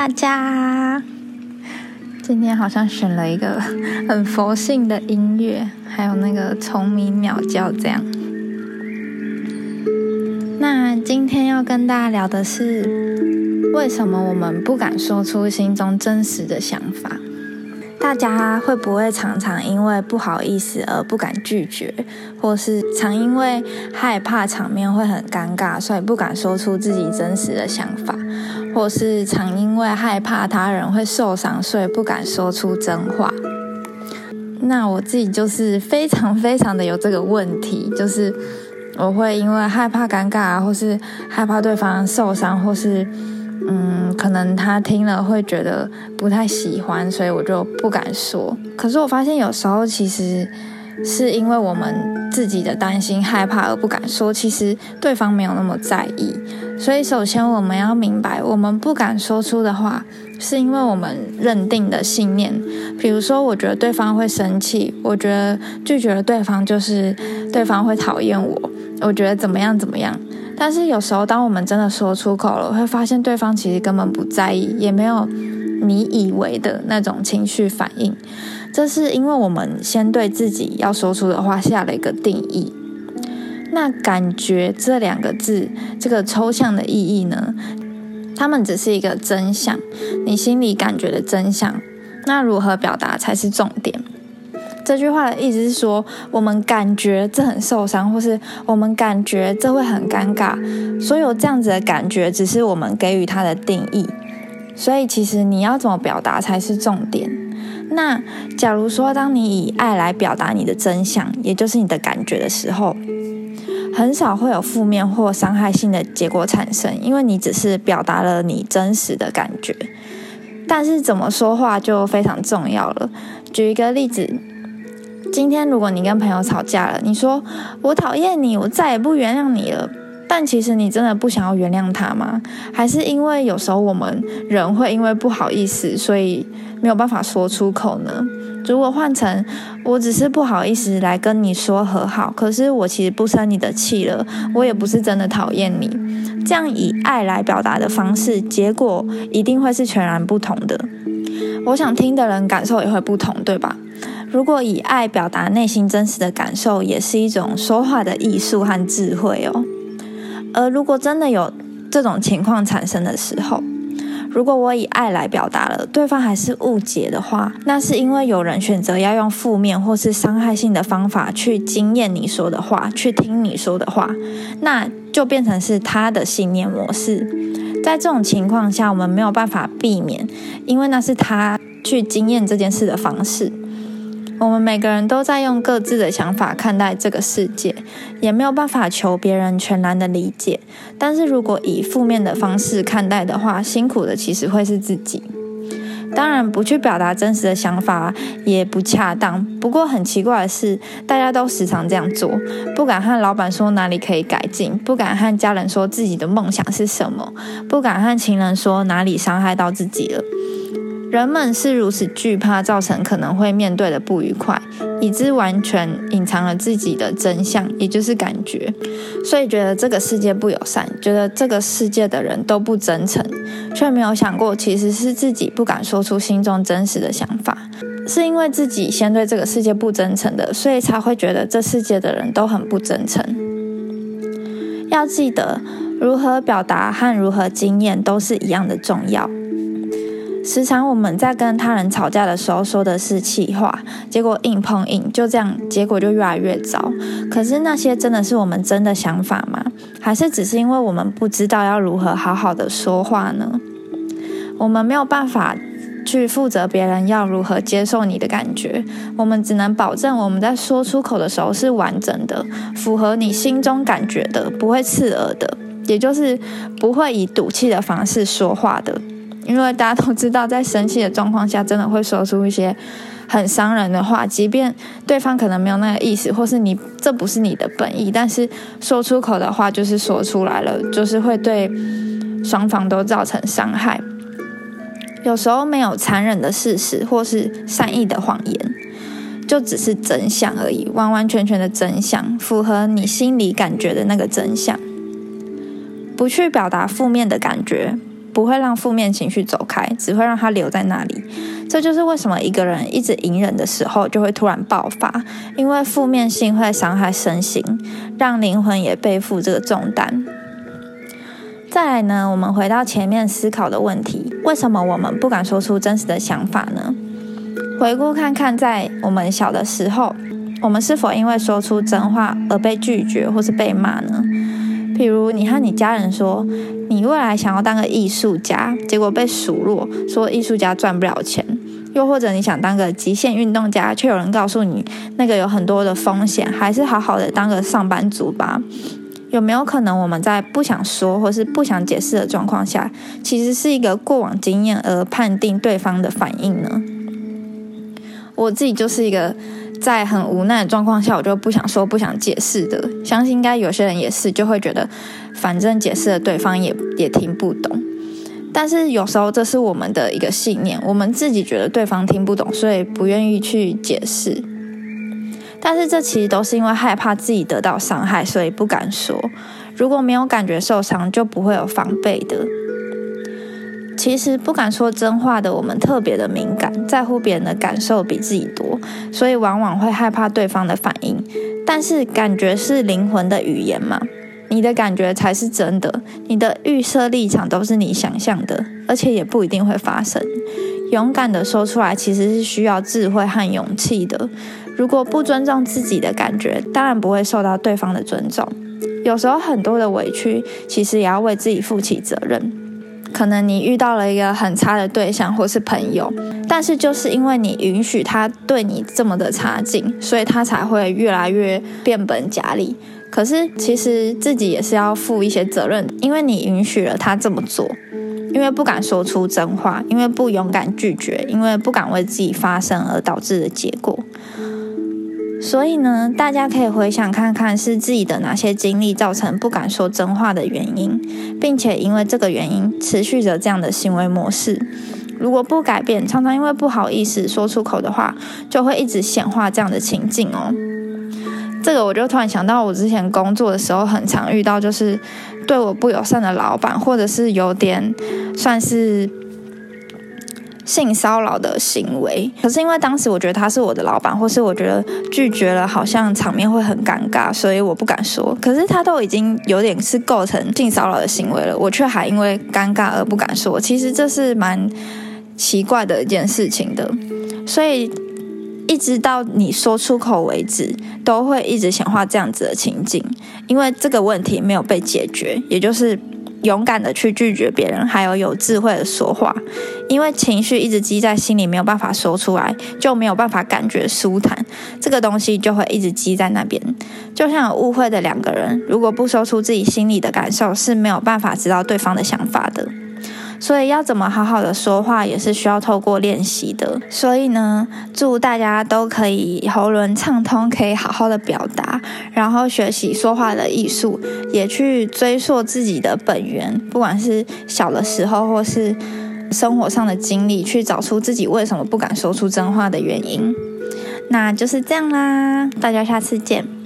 大家！今天好像选了一个 很佛性的音乐，还有那个虫鸣鸟叫这样。那今天要跟大家聊的是，为什么我们不敢说出心中真实的想法？大家会不会常常因为不好意思而不敢拒绝，或是常因为害怕场面会很尴尬，所以不敢说出自己真实的想法，或是常因为害怕他人会受伤，所以不敢说出真话？那我自己就是非常非常的有这个问题，就是我会因为害怕尴尬，或是害怕对方受伤，或是。嗯，可能他听了会觉得不太喜欢，所以我就不敢说。可是我发现有时候其实是因为我们自己的担心、害怕而不敢说，其实对方没有那么在意。所以首先我们要明白，我们不敢说出的话，是因为我们认定的信念。比如说，我觉得对方会生气，我觉得拒绝了对方就是对方会讨厌我，我觉得怎么样怎么样。但是有时候，当我们真的说出口了，会发现对方其实根本不在意，也没有你以为的那种情绪反应。这是因为我们先对自己要说出的话下了一个定义。那感觉这两个字，这个抽象的意义呢？他们只是一个真相，你心里感觉的真相。那如何表达才是重点？这句话的意思是说，我们感觉这很受伤，或是我们感觉这会很尴尬。所有这样子的感觉，只是我们给予它的定义。所以，其实你要怎么表达才是重点。那假如说，当你以爱来表达你的真相，也就是你的感觉的时候，很少会有负面或伤害性的结果产生，因为你只是表达了你真实的感觉。但是，怎么说话就非常重要了。举一个例子。今天如果你跟朋友吵架了，你说我讨厌你，我再也不原谅你了。但其实你真的不想要原谅他吗？还是因为有时候我们人会因为不好意思，所以没有办法说出口呢？如果换成我只是不好意思来跟你说和好，可是我其实不生你的气了，我也不是真的讨厌你。这样以爱来表达的方式，结果一定会是全然不同的。我想听的人感受也会不同，对吧？如果以爱表达内心真实的感受，也是一种说话的艺术和智慧哦。而如果真的有这种情况产生的时候，如果我以爱来表达了，对方还是误解的话，那是因为有人选择要用负面或是伤害性的方法去经验你说的话，去听你说的话，那就变成是他的信念模式。在这种情况下，我们没有办法避免，因为那是他去经验这件事的方式。我们每个人都在用各自的想法看待这个世界，也没有办法求别人全然的理解。但是如果以负面的方式看待的话，辛苦的其实会是自己。当然，不去表达真实的想法也不恰当。不过很奇怪的是，大家都时常这样做，不敢和老板说哪里可以改进，不敢和家人说自己的梦想是什么，不敢和情人说哪里伤害到自己了。人们是如此惧怕造成可能会面对的不愉快，以致完全隐藏了自己的真相，也就是感觉，所以觉得这个世界不友善，觉得这个世界的人都不真诚，却没有想过其实是自己不敢说出心中真实的想法，是因为自己先对这个世界不真诚的，所以才会觉得这世界的人都很不真诚。要记得，如何表达和如何经验都是一样的重要。时常我们在跟他人吵架的时候说的是气话，结果硬碰硬，就这样，结果就越来越糟。可是那些真的是我们真的想法吗？还是只是因为我们不知道要如何好好的说话呢？我们没有办法去负责别人要如何接受你的感觉，我们只能保证我们在说出口的时候是完整的，符合你心中感觉的，不会刺耳的，也就是不会以赌气的方式说话的。因为大家都知道，在生气的状况下，真的会说出一些很伤人的话，即便对方可能没有那个意思，或是你这不是你的本意，但是说出口的话就是说出来了，就是会对双方都造成伤害。有时候没有残忍的事实，或是善意的谎言，就只是真相而已，完完全全的真相，符合你心里感觉的那个真相。不去表达负面的感觉。不会让负面情绪走开，只会让它留在那里。这就是为什么一个人一直隐忍的时候，就会突然爆发，因为负面性会伤害身心，让灵魂也背负这个重担。再来呢，我们回到前面思考的问题：为什么我们不敢说出真实的想法呢？回顾看看，在我们小的时候，我们是否因为说出真话而被拒绝或是被骂呢？比如，你和你家人说你未来想要当个艺术家，结果被数落说艺术家赚不了钱；又或者你想当个极限运动家，却有人告诉你那个有很多的风险，还是好好的当个上班族吧。有没有可能我们在不想说或是不想解释的状况下，其实是一个过往经验而判定对方的反应呢？我自己就是一个在很无奈的状况下，我就不想说、不想解释的。相信应该有些人也是，就会觉得反正解释了对方也也听不懂。但是有时候这是我们的一个信念，我们自己觉得对方听不懂，所以不愿意去解释。但是这其实都是因为害怕自己得到伤害，所以不敢说。如果没有感觉受伤，就不会有防备的。其实不敢说真话的我们特别的敏感，在乎别人的感受比自己多，所以往往会害怕对方的反应。但是感觉是灵魂的语言嘛，你的感觉才是真的，你的预设立场都是你想象的，而且也不一定会发生。勇敢的说出来，其实是需要智慧和勇气的。如果不尊重自己的感觉，当然不会受到对方的尊重。有时候很多的委屈，其实也要为自己负起责任。可能你遇到了一个很差的对象或是朋友，但是就是因为你允许他对你这么的差劲，所以他才会越来越变本加厉。可是其实自己也是要负一些责任，因为你允许了他这么做。因为不敢说出真话，因为不勇敢拒绝，因为不敢为自己发声而导致的结果。所以呢，大家可以回想看看，是自己的哪些经历造成不敢说真话的原因，并且因为这个原因持续着这样的行为模式。如果不改变，常常因为不好意思说出口的话，就会一直显化这样的情境哦。这个我就突然想到，我之前工作的时候很常遇到，就是对我不友善的老板，或者是有点算是性骚扰的行为。可是因为当时我觉得他是我的老板，或是我觉得拒绝了好像场面会很尴尬，所以我不敢说。可是他都已经有点是构成性骚扰的行为了，我却还因为尴尬而不敢说。其实这是蛮奇怪的一件事情的，所以。一直到你说出口为止，都会一直显化这样子的情景，因为这个问题没有被解决，也就是勇敢的去拒绝别人，还有有智慧的说话。因为情绪一直积在心里，没有办法说出来，就没有办法感觉舒坦，这个东西就会一直积在那边。就像有误会的两个人，如果不说出自己心里的感受，是没有办法知道对方的想法的。所以要怎么好好的说话，也是需要透过练习的。所以呢，祝大家都可以喉咙畅通，可以好好的表达，然后学习说话的艺术，也去追溯自己的本源，不管是小的时候或是生活上的经历，去找出自己为什么不敢说出真话的原因。那就是这样啦，大家下次见。